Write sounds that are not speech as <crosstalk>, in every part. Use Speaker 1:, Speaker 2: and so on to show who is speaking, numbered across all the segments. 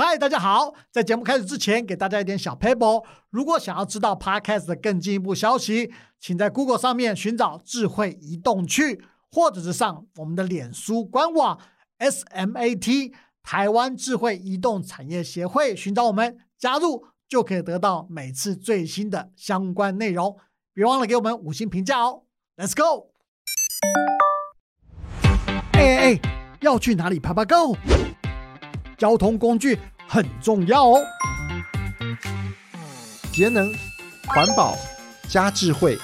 Speaker 1: 嗨，大家好！在节目开始之前，给大家一点小 paper。如果想要知道 Podcast 的更进一步消息，请在 Google 上面寻找“智慧移动去”，或者是上我们的脸书官网 SMAT 台湾智慧移动产业协会，寻找我们加入，就可以得到每次最新的相关内容。别忘了给我们五星评价哦！Let's go！哎哎哎，要去哪里爬爬 Go？交通工具很重要哦。
Speaker 2: 节能、环保加智慧，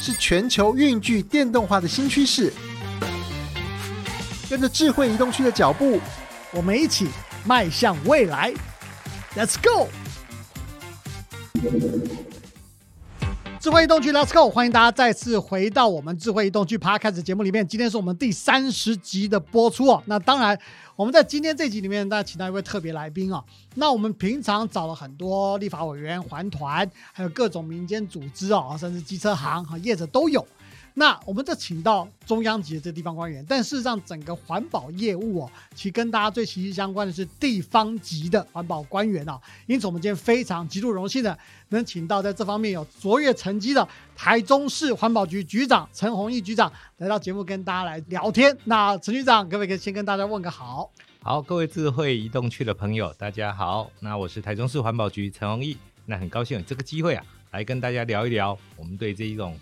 Speaker 2: 是全球运具电动化的新趋势。跟着智慧移动区的脚步，
Speaker 1: 我们一起迈向未来。Let's go！智慧移动区，Let's go！欢迎大家再次回到我们智慧移动区 p 开始节目里面。今天是我们第三十集的播出哦。那当然。我们在今天这集里面，大家请到一位特别来宾哦。那我们平常找了很多立法委员、环团，还有各种民间组织哦，甚至机车行和业者都有。那我们这请到中央级的这地方官员，但事实上整个环保业务哦，其实跟大家最息息相关的是地方级的环保官员啊。因此，我们今天非常极度荣幸的能请到在这方面有卓越成绩的台中市环保局局长陈宏毅局长来到节目跟大家来聊天。那陈局长各位可以先跟大家问个好？
Speaker 3: 好，各位智慧移动区的朋友，大家好。那我是台中市环保局陈宏毅，那很高兴有这个机会啊，来跟大家聊一聊我们对这一种。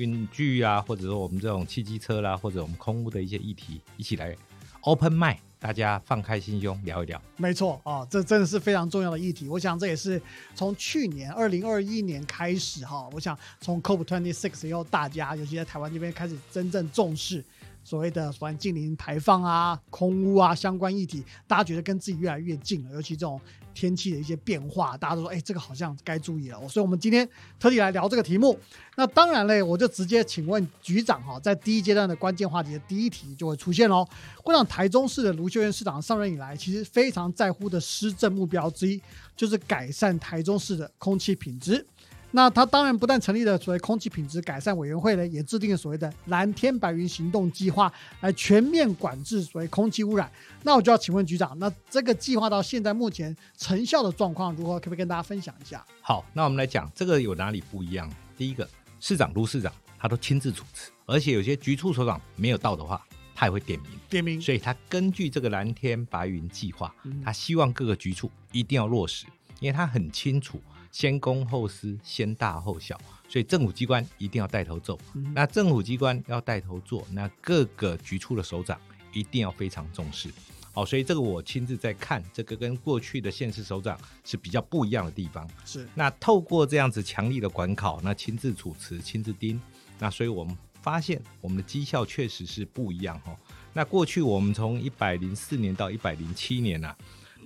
Speaker 3: 运具啊，或者说我们这种汽机车啦，或者我们空屋的一些议题，一起来 open mind，大家放开心胸聊一聊。
Speaker 1: 没错啊，这真的是非常重要的议题。我想这也是从去年二零二一年开始哈，我想从 COP twenty six 以后，大家尤其在台湾这边开始真正重视。所谓的环境零排放啊、空污啊相关议题，大家觉得跟自己越来越近了。尤其这种天气的一些变化，大家都说：“哎，这个好像该注意了。”所以，我们今天特地来聊这个题目。那当然嘞，我就直接请问局长哈，在第一阶段的关键话题的第一题就会出现喽。会让台中市的卢秀燕市长上任以来，其实非常在乎的施政目标之一，就是改善台中市的空气品质。那他当然不但成立了所谓空气品质改善委员会呢，也制定了所谓的蓝天白云行动计划，来全面管制所谓空气污染。那我就要请问局长，那这个计划到现在目前成效的状况如何？可不可以跟大家分享一下？
Speaker 3: 好，那我们来讲这个有哪里不一样？第一个，市长卢市长他都亲自主持，而且有些局处首长没有到的话，他也会点名
Speaker 1: 点名。
Speaker 3: 所以他根据这个蓝天白云计划，他希望各个局处一定要落实，因为他很清楚。先公后私，先大后小，所以政府机关一定要带头做。那政府机关要带头做，那各个局处的首长一定要非常重视。好，所以这个我亲自在看，这个跟过去的县市首长是比较不一样的地方。
Speaker 1: 是，
Speaker 3: 那透过这样子强力的管考，那亲自主持、亲自盯，那所以我们发现我们的绩效确实是不一样哈。那过去我们从一百零四年到一百零七年呢？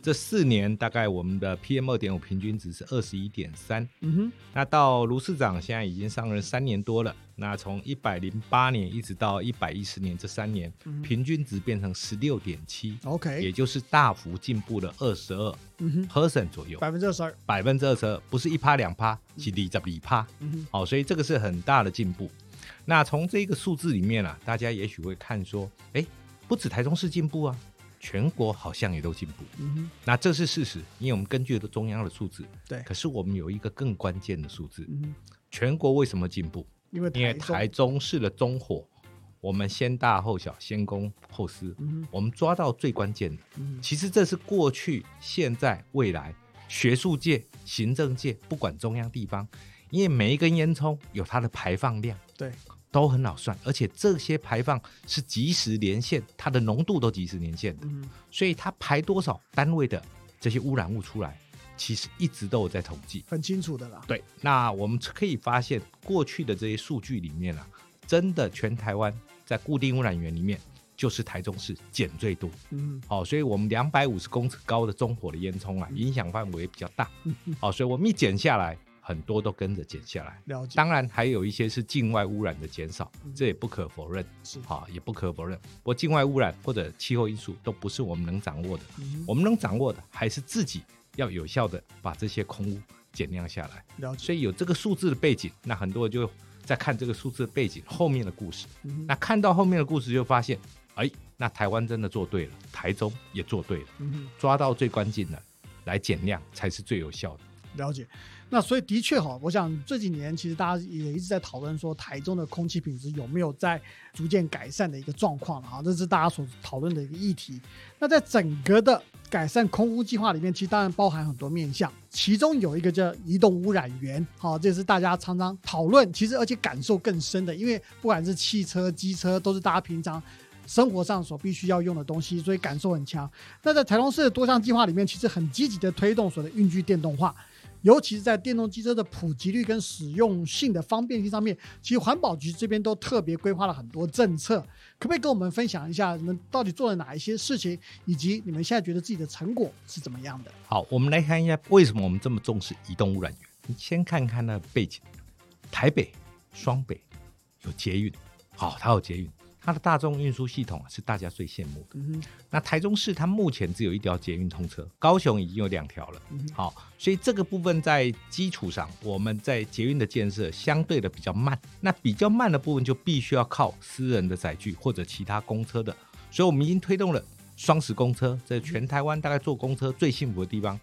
Speaker 3: 这四年大概我们的 PM 二点五平均值是二十一点三，嗯哼，那到卢市长现在已经上任三年多了，那从一百零八年一直到一百一十年这三年，平均值变成十六点七
Speaker 1: ，OK，
Speaker 3: 也就是大幅进步了二十二 percent 左右，
Speaker 1: 百分之二十二，
Speaker 3: 百分之二十二，不是一趴两趴，是里在里趴，嗯哼，好，所以这个是很大的进步。那从这个数字里面啊，大家也许会看说，哎，不止台中市进步啊。全国好像也都进步，嗯那这是事实，因为我们根据的中央的数字，
Speaker 1: 对。
Speaker 3: 可是我们有一个更关键的数字，嗯全国为什么进步？
Speaker 1: 因为
Speaker 3: 因为台中。市的中火，我们先大后小，先公后私，嗯我们抓到最关键的，嗯，其实这是过去、现在、未来学术界、行政界，不管中央地方，因为每一根烟囱有它的排放量，
Speaker 1: 对。
Speaker 3: 都很好算，而且这些排放是即时连线，它的浓度都即时连线的，所以它排多少单位的这些污染物出来，其实一直都有在统计，
Speaker 1: 很清楚的啦。
Speaker 3: 对，那我们可以发现，过去的这些数据里面啊，真的全台湾在固定污染源里面，就是台中市减最多。嗯，好，所以我们两百五十公尺高的中火的烟囱啊，影响范围比较大。嗯好，所以我们一减下来。很多都跟着减下来，
Speaker 1: 了解。
Speaker 3: 当然还有一些是境外污染的减少，这也不可否认，
Speaker 1: 是
Speaker 3: 哈，也不可否认。不过境外污染或者气候因素都不是我们能掌握的，我们能掌握的还是自己要有效的把这些空污减量下来。
Speaker 1: 了解。
Speaker 3: 所以有这个数字的背景，那很多人就在看这个数字的背景后面的故事。那看到后面的故事，就发现，哎，那台湾真的做对了，台中也做对了，抓到最关键的来减量才是最有效的。
Speaker 1: 了解，那所以的确哈，我想这几年其实大家也一直在讨论说，台中的空气品质有没有在逐渐改善的一个状况哈，这是大家所讨论的一个议题。那在整个的改善空污计划里面，其实当然包含很多面向，其中有一个叫移动污染源，好，这是大家常常讨论，其实而且感受更深的，因为不管是汽车、机车，都是大家平常。生活上所必须要用的东西，所以感受很强。那在台中市的多项计划里面，其实很积极的推动所谓的运具电动化，尤其是在电动机车的普及率跟使用性的方便性上面，其实环保局这边都特别规划了很多政策。可不可以跟我们分享一下，你们到底做了哪一些事情，以及你们现在觉得自己的成果是怎么样的？
Speaker 3: 好，我们来看一下为什么我们这么重视移动污染源。你先看看那背景，台北、双北有捷运，好，它有捷运。它的大众运输系统是大家最羡慕的。那台中市它目前只有一条捷运通车，高雄已经有两条了。好，所以这个部分在基础上，我们在捷运的建设相对的比较慢。那比较慢的部分就必须要靠私人的载具或者其他公车的。所以我们已经推动了双十公车，在全台湾大概坐公车最幸福的地方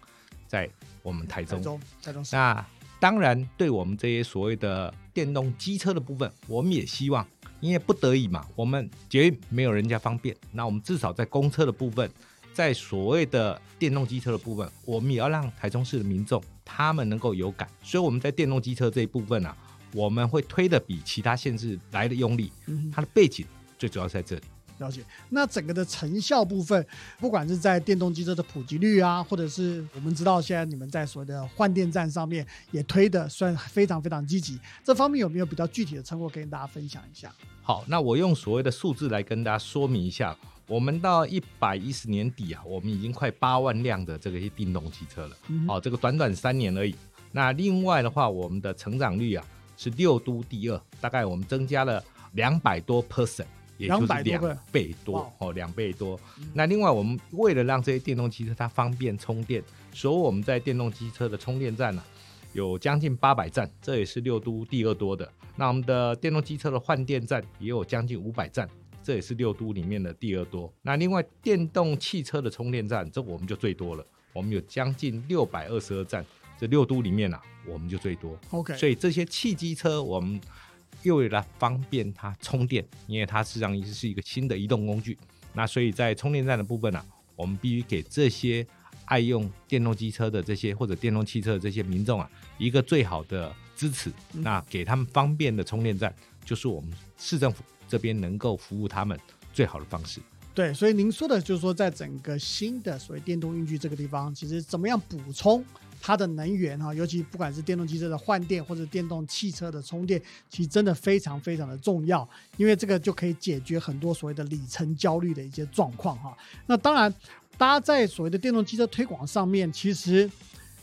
Speaker 3: 在我们台中。
Speaker 1: 台中，
Speaker 3: 那当然，对我们这些所谓的电动机车的部分，我们也希望。因为不得已嘛，我们捷运没有人家方便，那我们至少在公车的部分，在所谓的电动机车的部分，我们也要让台中市的民众他们能够有感。所以我们在电动机车这一部分啊，我们会推的比其他县市来的用力。它的背景最主要在这里。
Speaker 1: 了解，那整个的成效部分，不管是在电动机车的普及率啊，或者是我们知道现在你们在所谓的换电站上面也推的算非常非常积极，这方面有没有比较具体的成果跟大家分享一下？
Speaker 3: 好，那我用所谓的数字来跟大家说明一下，我们到一百一十年底啊，我们已经快八万辆的这个电动汽车了。哦，这个短短三年而已。那另外的话，我们的成长率啊是六都第二，大概我们增加了两百多 percent。也就是两倍多哦，两倍多。那另外，我们为了让这些电动汽车它方便充电，所以我们在电动机车的充电站呢，有将近八百站，这也是六都第二多的。那我们的电动机车的换电站也有将近五百站，这也是六都里面的第二多。那另外，电动汽车的充电站，这我们就最多了，我们有将近六百二十二站，这六都里面呢，我们就最多。
Speaker 1: OK，
Speaker 3: 所以这些汽机车我们。又为了方便它充电，因为它实际上是一个新的移动工具，那所以在充电站的部分呢，我们必须给这些爱用电动机车的这些或者电动汽车的这些民众啊，一个最好的支持。那给他们方便的充电站，就是我们市政府这边能够服务他们最好的方式。
Speaker 1: 对，所以您说的就是说，在整个新的所谓电动运具这个地方，其实怎么样补充？它的能源哈，尤其不管是电动汽车的换电或者电动汽车的充电，其实真的非常非常的重要，因为这个就可以解决很多所谓的里程焦虑的一些状况哈。那当然，大家在所谓的电动汽车推广上面，其实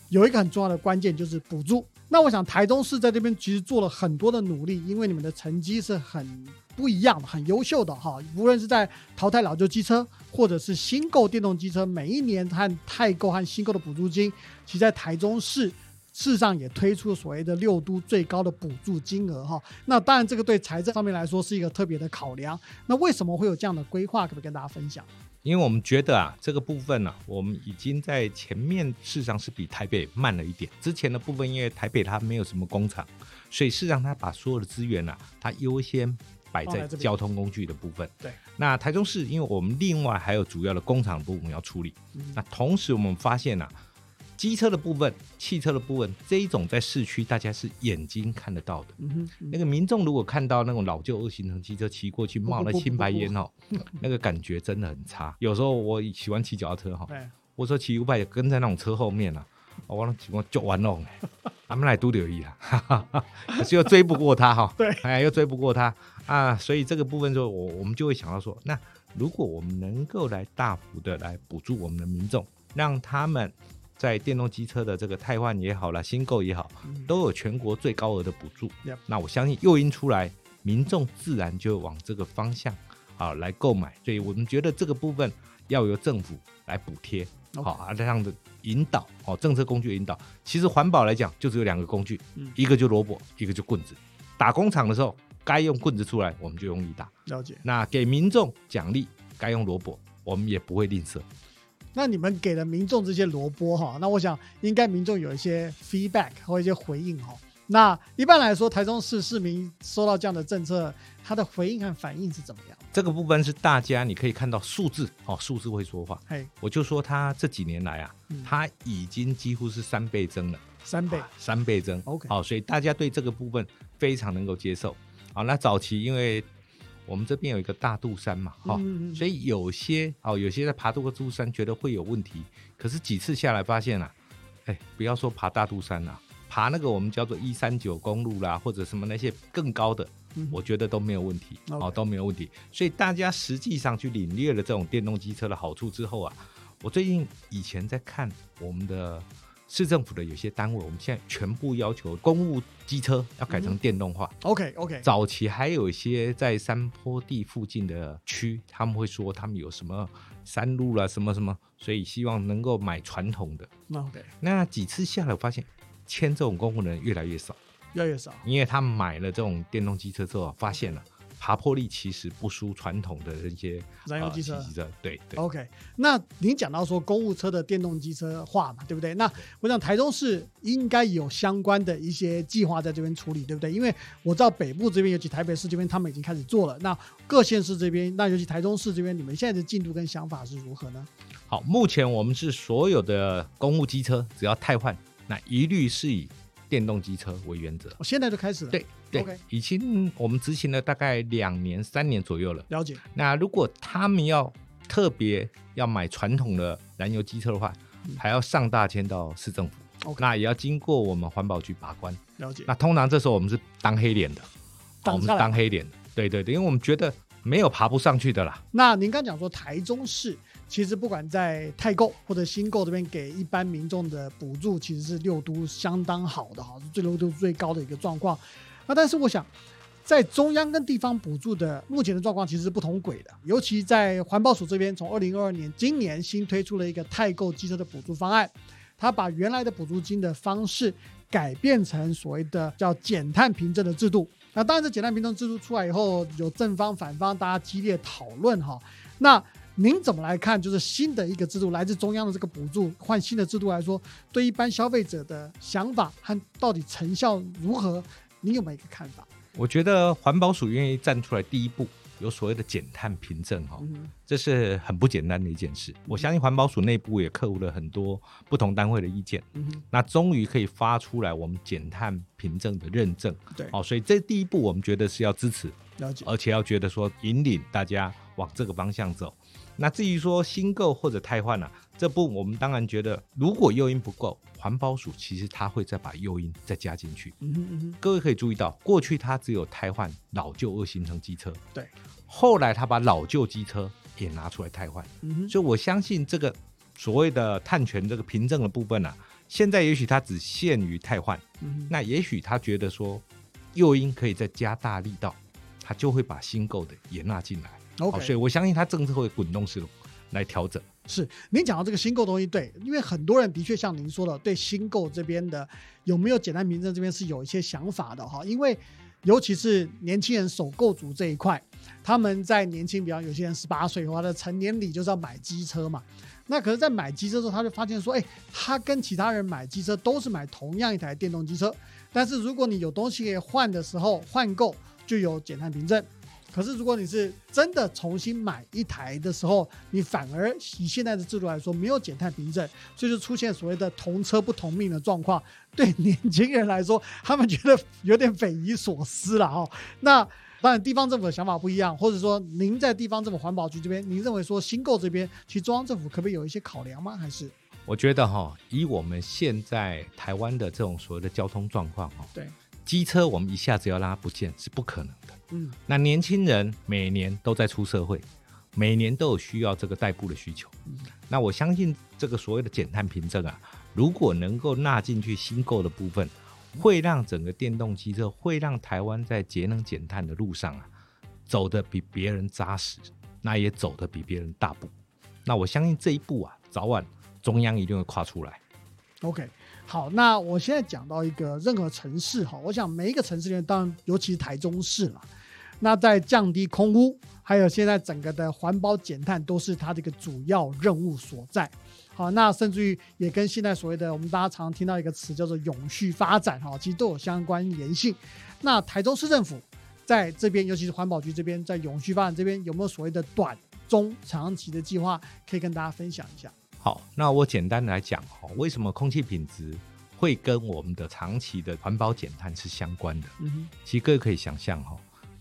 Speaker 1: 有一个很重要的关键就是补助。那我想台中市在这边其实做了很多的努力，因为你们的成绩是很。不一样的，很优秀的哈，无论是在淘汰老旧机车，或者是新购电动机车，每一年和太购和新购的补助金，其实在台中市事实上也推出了所谓的六都最高的补助金额哈。那当然，这个对财政上面来说是一个特别的考量。那为什么会有这样的规划？可不可以跟大家分享？
Speaker 3: 因为我们觉得啊，这个部分呢，我们已经在前面事实上是比台北慢了一点。之前的部分，因为台北它没有什么工厂，所以事实上它把所有的资源呢，它优先。摆在交通工具的部分。
Speaker 1: 对，
Speaker 3: 那台中市，因为我们另外还有主要的工厂部分要处理。那同时我们发现呐，机车的部分、汽车的部分，这一种在市区大家是眼睛看得到的。那个民众如果看到那种老旧二行程机车骑过去冒了青白烟哦，<laughs> 那个感觉真的很差。有时候我喜欢骑脚踏车哈，我说骑五百跟在那种车后面啊。我完了，我就完了，他们来都留意了，<laughs> 可是又追不过他哈。
Speaker 1: 对，
Speaker 3: 哎，又追不过他啊，所以这个部分就我我们就会想到说，那如果我们能够来大幅的来补助我们的民众，让他们在电动机车的这个汰换也好了，新购也好，都有全国最高额的补助，那我相信诱因出来，民众自然就往这个方向啊来购买。所以我们觉得这个部分要由政府来补贴。好啊，这样的引导，哦，政策工具引导，其实环保来讲就只有两个工具，一个就萝卜，一个就棍子。打工厂的时候，该用棍子出来，我们就用力打。
Speaker 1: 了解。
Speaker 3: 那给民众奖励，该用萝卜，我们也不会吝啬。
Speaker 1: 那你们给了民众这些萝卜哈，那我想应该民众有一些 feedback 或一些回应哈。那一般来说，台中市市民收到这样的政策，他的回应和反应是怎么样？
Speaker 3: 这个部分是大家你可以看到数字哦，数字会说话。
Speaker 1: 嘿，
Speaker 3: 我就说他这几年来啊，
Speaker 1: 嗯
Speaker 3: 他已经几乎是三倍增了，
Speaker 1: 三倍
Speaker 3: 啊三倍增。
Speaker 1: OK
Speaker 3: 好、所以大家对这个部分非常能够接受。好，那早期因为我们这边有一个大肚山嘛，哈、
Speaker 1: 嗯嗯嗯
Speaker 3: 所以有些哦，有些在爬这个珠山觉得会有问题，可是几次下来发现啊，哎，不要说爬大肚山啦、爬那个我们叫做一三九公路啦，或者什么那些更高的，
Speaker 1: 嗯
Speaker 3: 我觉得都没有问题哦，都没有问题。所以大家实际上去领略了这种电动机车的好处之后啊，我最近以前在看我们的市政府的有些单位，我们现在全部要求公务机车要改成电动化。
Speaker 1: OK OK，
Speaker 3: 早期还有一些在山坡地附近的区，他们会说他们有什么山路啦、什么什么，所以希望能够买传统的。
Speaker 1: 那 OK
Speaker 3: 那几次下来，我发现签这种公务人越来越少，
Speaker 1: 越来越少。
Speaker 3: 因为他们买了这种电动机车之后，发现了爬坡力其实不输传统的这些
Speaker 1: 燃油机车
Speaker 3: 呃汽机车。对对。
Speaker 1: OK，那您讲到说公务车的电动机车化嘛，对不对？那我想台中市应该有相关的一些计划在这边处理，对不对？因为我知道北部这边，尤其台北市这边，他们已经开始做了。那各县市这边，那尤其台中市这边，你们现在的进度跟想法是如何呢？
Speaker 3: 好，目前我们是所有的公务机车只要汰换，那一律是以电动机车为原则。
Speaker 1: 我现在就开始了。
Speaker 3: 对对
Speaker 1: OK
Speaker 3: 已经我们执行了大概两年、三年左右了。
Speaker 1: 了解。
Speaker 3: 那如果他们要特别要买传统的燃油机车的话，还要上大千到市政府，那也要经过我们环保局把关。
Speaker 1: 了解。
Speaker 3: 那通常这时候我们是当黑脸的，我们是当黑脸的，对对对，因为我们觉得没有爬不上去的啦。
Speaker 1: 那您刚讲说台中市其实不管在太购或者新购这边给一般民众的补助，其实是六都相当好的哈，是最六都最高的一个状况。那但是我想，在中央跟地方补助的目前的状况其实是不同轨的，尤其在环保署这边，从二零二二年今年新推出了一个太购机车的补助方案，它把原来的补助金的方式改变成所谓的叫减碳凭证的制度。那当然，这减碳凭证制度出来以后，有正方反方，大家激烈讨论哈。那您怎么来看？就是新的一个制度，来自中央的这个补助，换新的制度来说，对一般消费者的想法和到底成效如何，您有没有一个看法？
Speaker 3: 我觉得环保署愿意站出来第一步，有所谓的减碳凭证哈，
Speaker 1: 嗯
Speaker 3: 这是很不简单的一件事。我相信环保署内部也克服了很多不同单位的意见，
Speaker 1: 嗯，
Speaker 3: 那终于可以发出来我们减碳凭证的认证。
Speaker 1: 对，
Speaker 3: 哦，所以这第一步我们觉得是要支持，
Speaker 1: 了解。
Speaker 3: 而且要觉得说引领大家往这个方向走。那至于说新购或者汰换啊，这步我们当然觉得如果诱因不够，环保署其实它会再把诱因再加进去。
Speaker 1: 嗯哼嗯哼，
Speaker 3: 各位可以注意到，过去它只有汰换老旧二行程机车，
Speaker 1: 对，
Speaker 3: 后来它把老旧机车也拿出来汰换，
Speaker 1: 嗯，
Speaker 3: 所以我相信这个所谓的碳权这个凭证的部分啊，现在也许它只限于汰换，
Speaker 1: 嗯，
Speaker 3: 那也许他觉得说诱因可以再加大力道，他就会把新购的也纳进来。好所以我相信他政策会滚动式的来调整。
Speaker 1: 是您讲到这个新购东西，对，因为很多人的确像您说的，对新购这边的有没有简单凭证这边是有一些想法的哈，因为尤其是年轻人首购族这一块，他们在年轻，比方有些人十八岁的话，他的成年礼就是要买机车嘛。那可是，在买机车的时候，他就发现说，哎，他跟其他人买机车都是买同样一台电动机车，但是如果你有东西可以换的时候，换购就有减碳凭证。可是，如果你是真的重新买一台的时候，你反而以现在的制度来说，没有减碳凭证，所以就出现所谓的同车不同命的状况。对年轻人来说，他们觉得有点匪夷所思了哈、那当然，地方政府的想法不一样，或者说您在地方政府环保局这边，您认为说新购这边，其实中央政府可不可以有一些考量吗？还是
Speaker 3: 我觉得哈，以我们现在台湾的这种所谓的交通状况哈，
Speaker 1: 对，
Speaker 3: 机车我们一下子要让它不见是不可能的。
Speaker 1: 嗯
Speaker 3: 那年轻人每年都在出社会，每年都有需要这个代步的需求。
Speaker 1: 嗯
Speaker 3: 那我相信这个所谓的减碳凭证啊，如果能够纳进去新购的部分，会让整个电动汽车，会让台湾在节能减碳的路上啊，走得比别人扎实，那也走得比别人大步。那我相信这一步啊，早晚中央一定会跨出来。
Speaker 1: OK，好，那我现在讲到一个任何城市哈，我想每一个城市里面，当然尤其是台中市嘛，那在降低空污，还有现在整个的环保减碳，都是它的一个主要任务所在。好，那甚至于也跟现在所谓的我们大家常常听到一个词叫做永续发展，哈，其实都有相关联性。那台州市政府在这边，尤其是环保局这边，在永续发展这边有没有所谓的短、中、长期的计划，可以跟大家分享一下？
Speaker 3: 好，那我简单来讲哈，为什么空气品质会跟我们的长期的环保减碳是相关的？
Speaker 1: 嗯哼，
Speaker 3: 其实各位可以想象哈，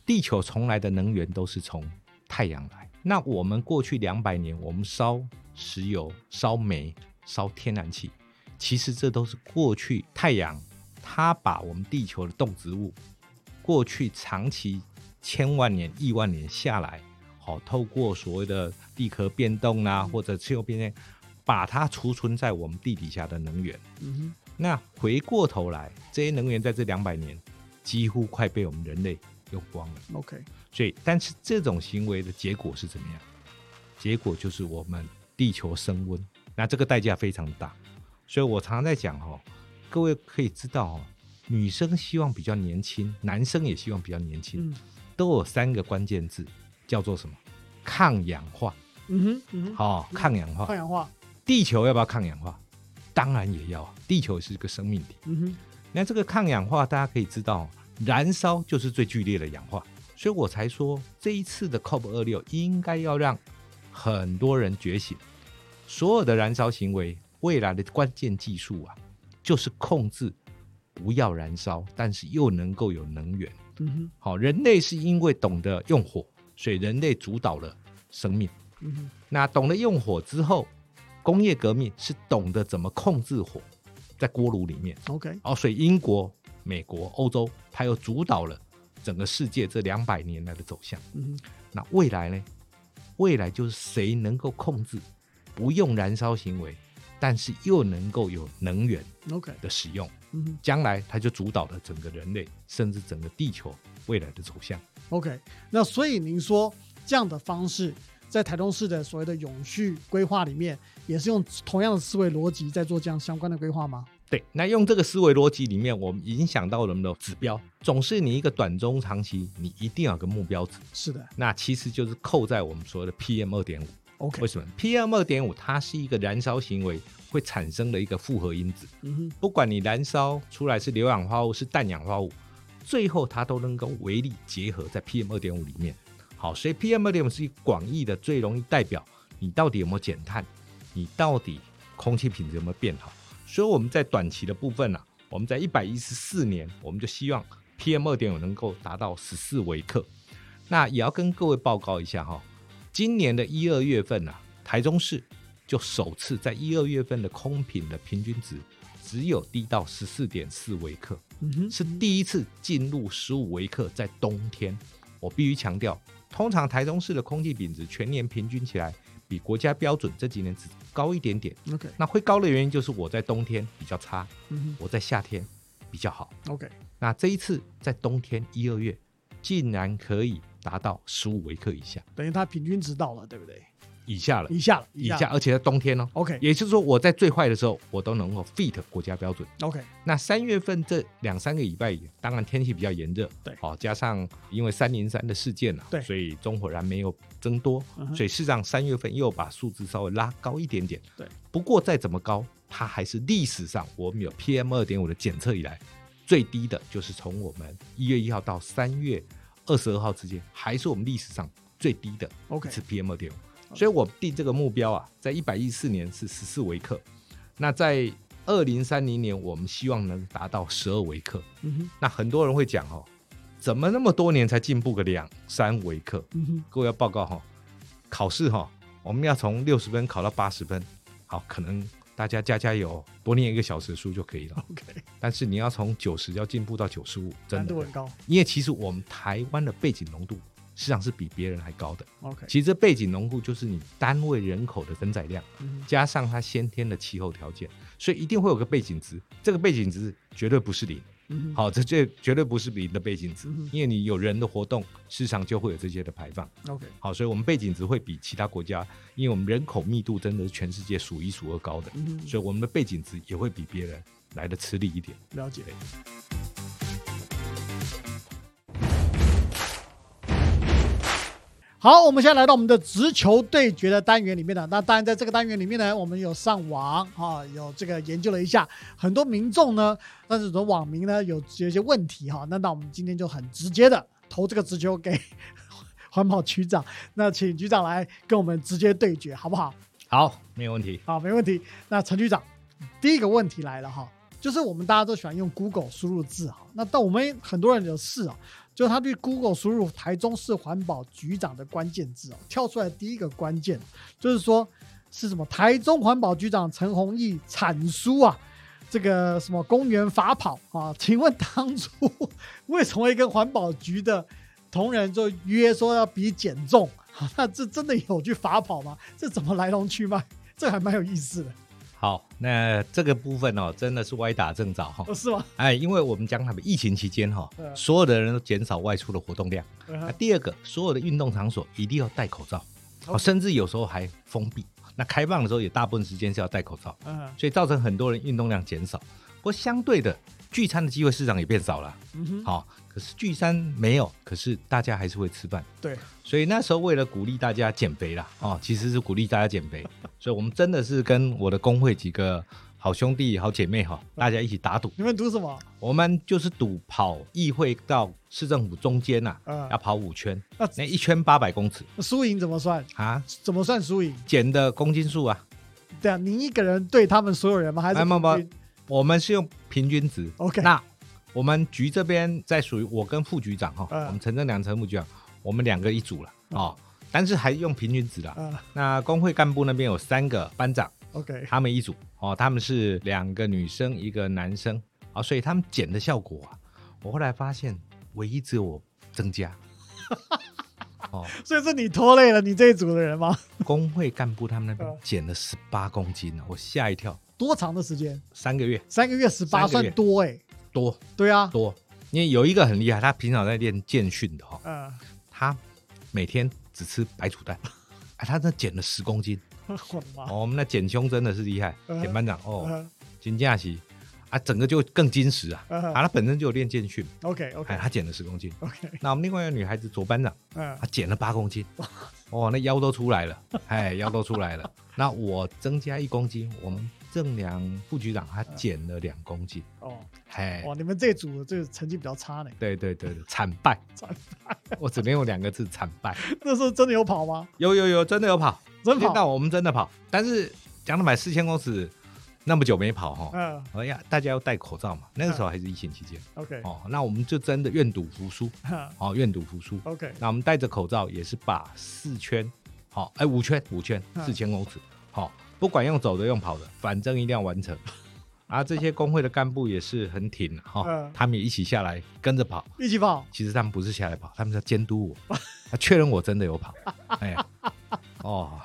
Speaker 3: 地球从来的能源都是从太阳来。那我们过去两百年，我们烧石油、烧煤、烧天然气，其实这都是过去太阳它把我们地球的动植物，过去长期千万年、亿万年下来，好，透过所谓的地壳变动啊，或者气候变迁，把它储存在我们地底下的能源。
Speaker 1: 嗯哼，
Speaker 3: 那回过头来，这些能源在这两百年几乎快被我们人类用光了。
Speaker 1: ，OK，
Speaker 3: 所以，但是这种行为的结果是怎么样？结果就是我们地球升温，那这个代价非常大。所以我常常在讲哦，各位可以知道哦，女生希望比较年轻，男生也希望比较年轻，
Speaker 1: 嗯
Speaker 3: 都有三个关键字，叫做什么？抗氧化。
Speaker 1: 嗯哼，嗯哼，
Speaker 3: 好、抗氧化
Speaker 1: 抗。氧化，
Speaker 3: 地球要不要抗氧化？当然也要啊，地球是一个生命体。
Speaker 1: 嗯哼，
Speaker 3: 那这个抗氧化，大家可以知道，燃烧就是最剧烈的氧化，所以我才说这一次的 COP 二六应该要让很多人觉醒，所有的燃烧行为未来的关键技术啊，就是控制不要燃烧，但是又能够有能源。
Speaker 1: 嗯哼，
Speaker 3: 好，人类是因为懂得用火，所以人类主导了生命。
Speaker 1: 嗯哼，
Speaker 3: 那懂得用火之后，工业革命是懂得怎么控制火，在锅炉里面。
Speaker 1: ，OK，
Speaker 3: 哦，所以英国、美国、欧洲，它又主导了整个世界这两百年来的走向。
Speaker 1: 嗯，
Speaker 3: 那未来呢？未来就是谁能够控制不用燃烧行为，但是又能够有能源
Speaker 1: OK，
Speaker 3: 的使用，
Speaker 1: 嗯
Speaker 3: 将来它就主导了整个人类，甚至整个地球未来的走向。
Speaker 1: ，OK。那所以您说这样的方式，在台东市的所谓的永续规划里面，也是用同样的思维逻辑在做这样相关的规划吗？
Speaker 3: 对，那用这个思维逻辑里面，我们影响到人们的指标，总是你一个短中长期，你一定要有个目标值。
Speaker 1: 是的
Speaker 3: 那其实就是扣在我们所谓的 PM 二点五。
Speaker 1: ，OK，
Speaker 3: 为什么？PM 二点五它是一个燃烧行为会产生的一个复合因子，
Speaker 1: 嗯哼，
Speaker 3: 不管你燃烧出来是硫氧化物是氮氧化物，最后它都能够微粒结合在 PM 二点五里面。好，所以 PM 二点五是一个广义的，最容易代表你到底有没有减碳，你到底空气品质有没有变好。所以我们在短期的部分呢、啊，我们在一百一十四年，我们就希望 PM 二点五能够达到十四微克。那也要跟各位报告一下哈，今年的一二月份啊，台中市就首次在一二月份的空品的平均值只有低到十四点四微克，是第一次进入十五微克，在冬天。我必须强调，通常台中市的空气品质全年平均起来比国家标准这几年只高一点点。
Speaker 1: OK，
Speaker 3: 那会高的原因就是我在冬天比较差，
Speaker 1: 嗯
Speaker 3: 我在夏天比较好。
Speaker 1: ，OK，
Speaker 3: 那这一次在冬天一二月，竟然可以达到十五微克以下，
Speaker 1: 等于它平均值到了，对不对？
Speaker 3: 以下了，
Speaker 1: 以下了，
Speaker 3: 以下，而且在冬天哦。
Speaker 1: ，OK，
Speaker 3: 也就是说，我在最坏的时候，我都能够 fit 国家标准。
Speaker 1: OK，
Speaker 3: 那三月份这两三个礼拜，当然天气比较炎热，
Speaker 1: 对
Speaker 3: 哦、加上因为三零三的事件啊，
Speaker 1: 对
Speaker 3: 所以中火燃没有增多，
Speaker 1: 嗯
Speaker 3: 所以事实上三月份又把数字稍微拉高一点点。
Speaker 1: 对，
Speaker 3: 不过再怎么高，它还是历史上我们有 PM 二点五的检测以来最低的，就是从我们一月一号到三月二十二号之间，还是我们历史上最低的
Speaker 1: OK
Speaker 3: 一次 PM 二点五。所以我定这个目标啊，在一百一四年是十四微克，那在二零三零年我们希望能达到十二微克。
Speaker 1: 嗯哼，
Speaker 3: 那很多人会讲哦，怎么那么多年才进步个两三微克？
Speaker 1: 嗯哼，
Speaker 3: 各位要报告哈、考试哈、我们要从六十分考到八十分，好，可能大家加加油，多念一个小时书就可以了。<laughs>
Speaker 1: OK，
Speaker 3: 但是你要从九十要进步到九十五，真的
Speaker 1: 难度，很高
Speaker 3: 因为其实我们台湾的背景浓度实际上是比别人还高的。
Speaker 1: ，OK，
Speaker 3: 其实这背景农户就是你单位人口的承载量，
Speaker 1: 嗯
Speaker 3: 加上它先天的气候条件，所以一定会有个背景值。这个背景值绝对不是零，
Speaker 1: 嗯，
Speaker 3: 好，这这绝对不是零的背景值
Speaker 1: 嗯，
Speaker 3: 因为你有人的活动，市场就会有这些的排放。
Speaker 1: ，OK，
Speaker 3: 好，所以我们背景值会比其他国家，因为我们人口密度真的是全世界数一数二高的，所以我们的背景值也会比别人来的吃力一点。
Speaker 1: 了解。好，我们现在来到我们的直球对决的单元里面了。那当然，在这个单元里面呢，我们有上网啊，有这个研究了一下，很多民众呢，但是很多网民呢有有一些问题哈。那那我们今天就很直接的投这个直球给 <laughs> 环保局长，那请局长来跟我们直接对决，好不好？
Speaker 3: 好，没有问题。
Speaker 1: 好，没问题。那陈局长，第一个问题来了哈，就是我们大家都喜欢用 Google 输入字哈，那但我们很多人有事啊。就他对 Google 输入台中市环保局长的关键字哦，跳出来第一个关键就是说是什么？台中环保局长陈宏毅阐述啊，这个什么公园法跑啊？请问当初为什么会跟环保局的同仁就约说要比减重？<laughs> 那这真的有去法跑吗？这怎么来龙去脉？这还蛮有意思的。
Speaker 3: 好，那这个部分哦，真的是歪打正着哈。
Speaker 1: 哦，是吗？
Speaker 3: 哎，因为我们讲他们疫情期间哈，所有的人都减少外出的活动量。那第二个，所有的运动场所一定要戴口罩，哦，甚至有时候还封闭。那开放的时候也大部分时间是要戴口罩。嗯，所以造成很多人运动量减少。不过相对的，聚餐的机会市场也变少了。嗯哼。好，可是聚餐没有，可是大家还是会吃饭。
Speaker 1: 对。
Speaker 3: 所以那时候为了鼓励大家减肥啦，哦，其实是鼓励大家减肥。<laughs> 所以，我们真的是跟我的工会几个好兄弟、好姐妹哈，大家一起打赌。
Speaker 1: 你们赌什么？
Speaker 3: 我们就是赌跑议会到市政府中间呐，要跑五圈，那一圈八百公尺。
Speaker 1: 输赢怎么算啊？怎么算输赢？
Speaker 3: 减的公斤数啊。
Speaker 1: 对啊，你一个人对他们所有人吗？还是
Speaker 3: 不不，我们是用平均值。
Speaker 1: OK。
Speaker 3: 那我们局这边在属于我跟副局长哈，我们陈正良、陈副局长，我们两个一组了啊。但是还用平均值了。那工会干部那边有三个班长
Speaker 1: ，OK，
Speaker 3: 他们一组哦，他们是两个女生一个男生啊，所以他们减的效果啊，我后来发现唯一只有我增加，<laughs>
Speaker 1: 哦，所以是你拖累了你这一组的人吗？<laughs>
Speaker 3: 工会干部他们那边减了十八公斤呢，我吓一跳。
Speaker 1: 多长的时间？
Speaker 3: 三个月。
Speaker 1: 三个月十八算多哎，
Speaker 3: 多。
Speaker 1: 对啊，
Speaker 3: 多。因为有一个很厉害，他平常在练健训的哈，嗯，他每天。只吃白煮蛋，哎，他那减了十公斤，<laughs> 哦，我们那减胸真的是厉害，减班长哦，金假期啊，整个就更精实啊，啊，他本身就有练健训
Speaker 1: ，OK OK，
Speaker 3: 哎，他减了十公斤
Speaker 1: ，OK，
Speaker 3: 那我们另外一个女孩子左班长，嗯，她减了八公斤，哦，那腰都出来了，哎，腰都出来了，那我增加一公斤，我们。郑良副局长他减了两公斤。哦，
Speaker 1: 嘿，哇，你们这组这个成绩比较差呢。
Speaker 3: 对对对对，惨败，
Speaker 1: 惨败，
Speaker 3: 我只能用两个字惨败。
Speaker 1: 那时候真的有跑吗？
Speaker 3: 有有有，真的有跑，
Speaker 1: 真跑。
Speaker 3: 那我们真的跑，但是讲了买四千公尺那么久没跑哈，嗯，哎呀，大家要戴口罩嘛，那个时候还是疫情期间
Speaker 1: ，OK，
Speaker 3: 哦，那我们就真的愿赌服输，哦，愿赌服输
Speaker 1: ，OK，
Speaker 3: 那我们戴着口罩也是把四圈，好，哎，五圈五圈四千公尺，好。不管用走的用跑的，反正一定要完成。啊，这些工会的干部也是很挺哈，他们也一起下来跟着跑，
Speaker 1: 一起跑。
Speaker 3: 其实他们不是下来跑，他们在监督我，<laughs> 他确认我真的有跑。哎呀，哦，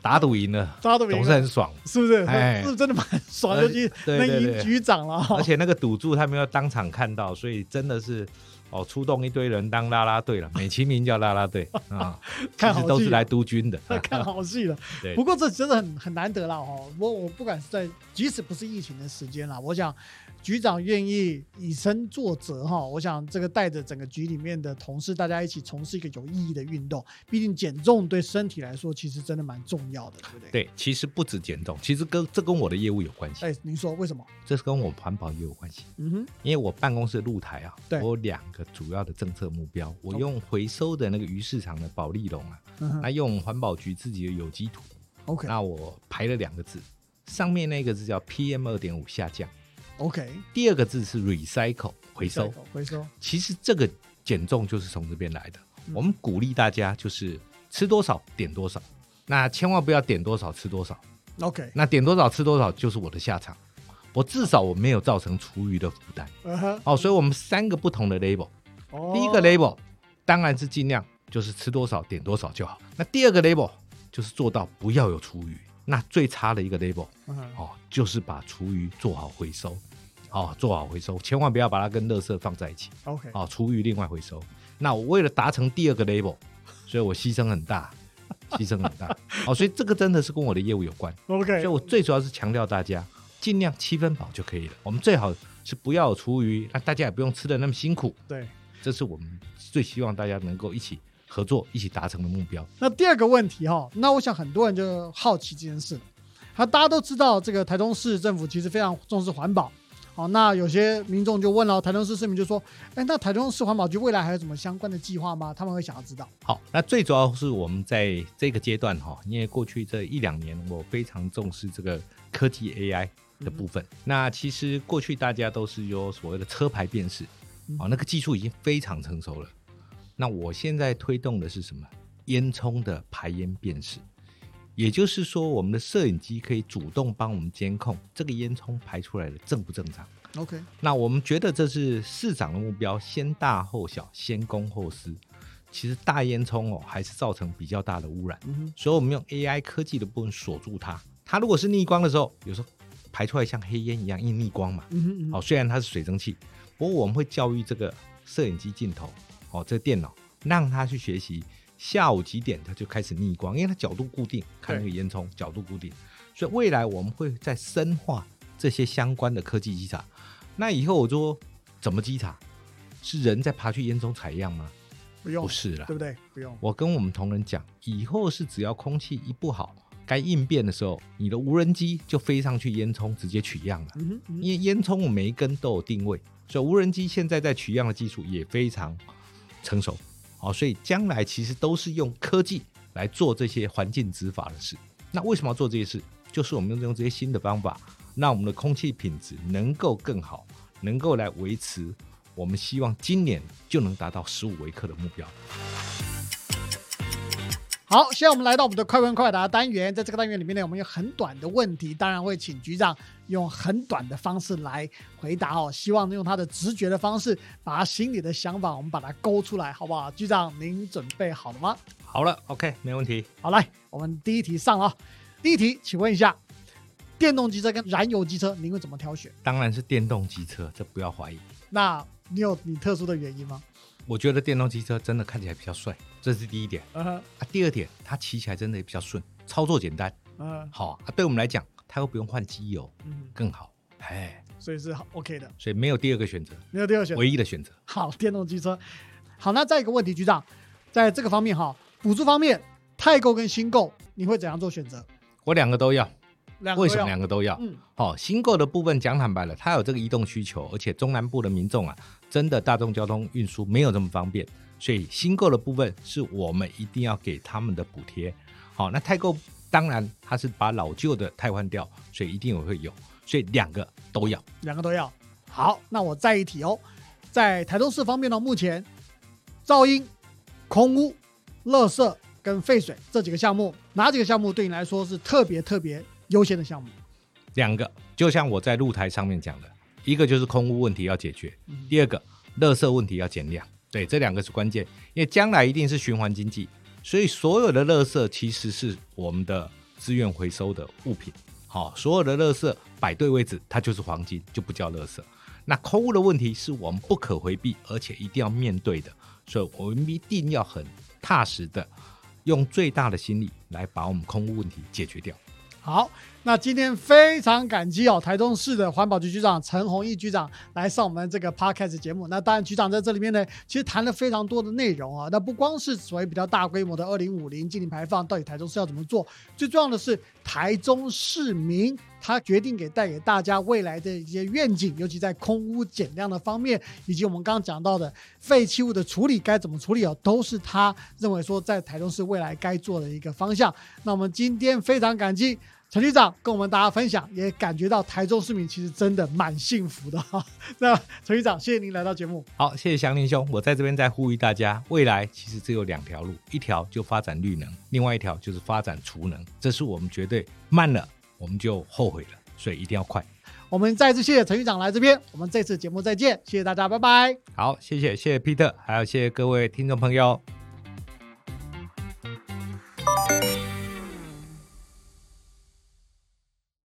Speaker 3: 打赌赢了，
Speaker 1: 打赌
Speaker 3: 总是很爽，
Speaker 1: 是不是？哎，是真的蛮爽，尤其能赢局长了。
Speaker 3: 而且那个赌注他们要当场看到，所以真的是。哦，出动一堆人当啦啦队了，美其名叫啦啦队 <laughs> 啊，
Speaker 1: 看好
Speaker 3: 都是来督军的，<laughs>
Speaker 1: 看好戏了。<laughs> 对，不过这真的很很难得了哦。我我不管是在，即使不是疫情的时间啦，我想。局长愿意以身作则哈，我想这个带着整个局里面的同事，大家一起从事一个有意义的运动。毕竟减重对身体来说，其实真的蛮重要的，对不对？
Speaker 3: 对，其实不止减重，其实跟这跟我的业务有关系。
Speaker 1: 哎，您说为什么？
Speaker 3: 这是跟我环保也有关系。嗯哼，因为我办公室露台啊，我有两个主要的政策目标，我用回收的那个鱼市场的保利龙啊，那用环保局自己的有机土
Speaker 1: ，OK，
Speaker 3: 那我排了两个字，上面那个字叫 PM 二点五下降。
Speaker 1: OK，
Speaker 3: 第二个字是 recycle 回收，
Speaker 1: 回收。
Speaker 3: 其实这个减重就是从这边来的。我们鼓励大家就是吃多少点多少，那千万不要点多少吃多少。
Speaker 1: OK，
Speaker 3: 那点多少吃多少就是我的下场。我至少我没有造成厨余的负担。哦，所以我们三个不同的 label。第一个 label 当然是尽量就是吃多少点多少就好。那第二个 label 就是做到不要有厨余。那最差的一个 label 哦，就是把厨余做好回收。哦，做好回收，千万不要把它跟垃圾放在一起。
Speaker 1: OK，
Speaker 3: 哦，厨余另外回收。那我为了达成第二个 label，所以我牺牲很大，<laughs> 牺牲很大。哦，所以这个真的是跟我的业务有关。
Speaker 1: OK，
Speaker 3: 所以我最主要是强调大家尽量七分饱就可以了。我们最好是不要有厨余，那大家也不用吃的那么辛苦。
Speaker 1: 对，
Speaker 3: 这是我们最希望大家能够一起合作一起达成的目标。
Speaker 1: 那第二个问题哈，那我想很多人就好奇这件事了。好，大家都知道这个台中市政府其实非常重视环保。好，那有些民众就问了，台中市市民就说：“哎，那台中市环保局未来还有什么相关的计划吗？”他们会想要知道。
Speaker 3: 好，那最主要是我们在这个阶段哈，因为过去这一两年我非常重视这个科技 AI 的部分。那其实过去大家都是有所谓的车牌辨识，哦，那个技术已经非常成熟了。那我现在推动的是什么？烟囱的排烟辨识，也就是说，我们的摄影机可以主动帮我们监控这个烟囱排出来的正不正常。
Speaker 1: OK，
Speaker 3: 那我们觉得这是市长的目标，先大后小，先公后私。其实大烟囱哦，还是造成比较大的污染，所以我们用 AI 科技的部分锁住它。它如果是逆光的时候，有时候排出来像黑烟一样，因为逆光嘛。哦，虽然它是水蒸气，不过我们会教育这个摄影机镜头。哦，这个电脑让它去学习，下午几点它就开始逆光，因为它角度固定，看那个烟囱角度固定，所以未来我们会在深化这些相关的科技稽查。那以后我说怎么稽查？是人在爬去烟囱采样吗？
Speaker 1: 不用，
Speaker 3: 不是了，
Speaker 1: 对不对？不用。
Speaker 3: 我跟我们同仁讲，以后是只要空气一不好，该应变的时候，你的无人机就飞上去烟囱直接取样了。因为烟囱每一根都有定位，所以无人机现在在取样的技术也非常。成熟，好，所以将来其实都是用科技来做这些环境执法的事。那为什么要做这些事？就是我们用用这些新的方法，让我们的空气品质能够更好，能够来维持我们希望今年就能达到十五微克的目标。
Speaker 1: 好，现在我们来到我们的快问快答单元，在这个单元里面呢，我们有很短的问题，当然会请局长用很短的方式来回答哦。希望用他的直觉的方式，把他心里的想法，我们把它勾出来，好不好？局长，您准备好了吗？
Speaker 3: 好了，OK，没问题。
Speaker 1: 好，来，我们第一题上了。第一题，请问一下，电动机车跟燃油机车，您会怎么挑选？
Speaker 3: 当然是电动机车，这不要怀疑。
Speaker 1: 那你有你特殊的原因吗？
Speaker 3: 我觉得电动机车真的看起来比较帅，这是第一点。啊，第二点，它骑起来真的也比较顺，操作简单。嗯，好啊，对我们来讲，它又不用换机油，嗯，更好。哎，
Speaker 1: 所以是 OK 的，
Speaker 3: 所以没有第二个选择，
Speaker 1: 没有第二个选择，
Speaker 3: 唯一的选择。
Speaker 1: 好，电动机车。好，那再一个问题，局长，在这个方面哈，补助方面，泰购跟新购，你会怎样做选择？
Speaker 3: 我两个都要。为什么两
Speaker 1: 个
Speaker 3: 都要？嗯，好，新购的部分讲坦白了，它有这个移动需求，而且中南部的民众啊，真的大众交通运输没有这么方便。所以新购的部分是我们一定要给他们的补贴。好，那太购当然它是把老旧的汰换掉，所以一定也会有。所以两个都要，
Speaker 1: 两个都要。好，那我再一提哦，在台中市方面呢，目前噪音、空污、垃圾跟废水这几个项目，哪几个项目对你来说是特别特别优先的项目？
Speaker 3: 两个，就像我在露台上面讲的，一个就是空污问题要解决，第二个，垃圾问题要减量。对，这两个是关键，因为将来一定是循环经济，所以所有的垃圾其实是我们的资源回收的物品。好，所有的垃圾摆对位置，它就是黄金，就不叫垃圾。那空污的问题是我们不可回避，而且一定要面对的，所以我们一定要很踏实的，用最大的心力来把我们空污问题解决掉。
Speaker 1: 好，那今天非常感激哦，台中市的环保局局长陈宏毅局长来上我们这个 podcast 节目。那当然，局长在这里面呢，其实谈了非常多的内容啊。那不光是所谓比较大规模的二零五零净零排放，到底台中市要怎么做？最重要的是，台中市民他决定给带给大家未来的一些愿景，尤其在空污减量的方面，以及我们刚刚讲到的废弃物的处理该怎么处理哦，都是他认为说在台中市未来该做的一个方向。那我们今天非常感激。陈局长跟我们大家分享，也感觉到台中市民其实真的蛮幸福的哈。那陈局长，谢谢您来到节目。
Speaker 3: 好，谢谢祥林兄。我在这边再呼吁大家，未来其实只有两条路，一条就发展绿能，另外一条就是发展储能。这是我们绝对慢了，我们就后悔了，所以一定要快。
Speaker 1: 我们再次谢谢陈局长来这边，我们这次节目再见，谢谢大家，拜拜。
Speaker 3: 好，谢谢谢谢 Peter，还有谢谢各位听众朋友。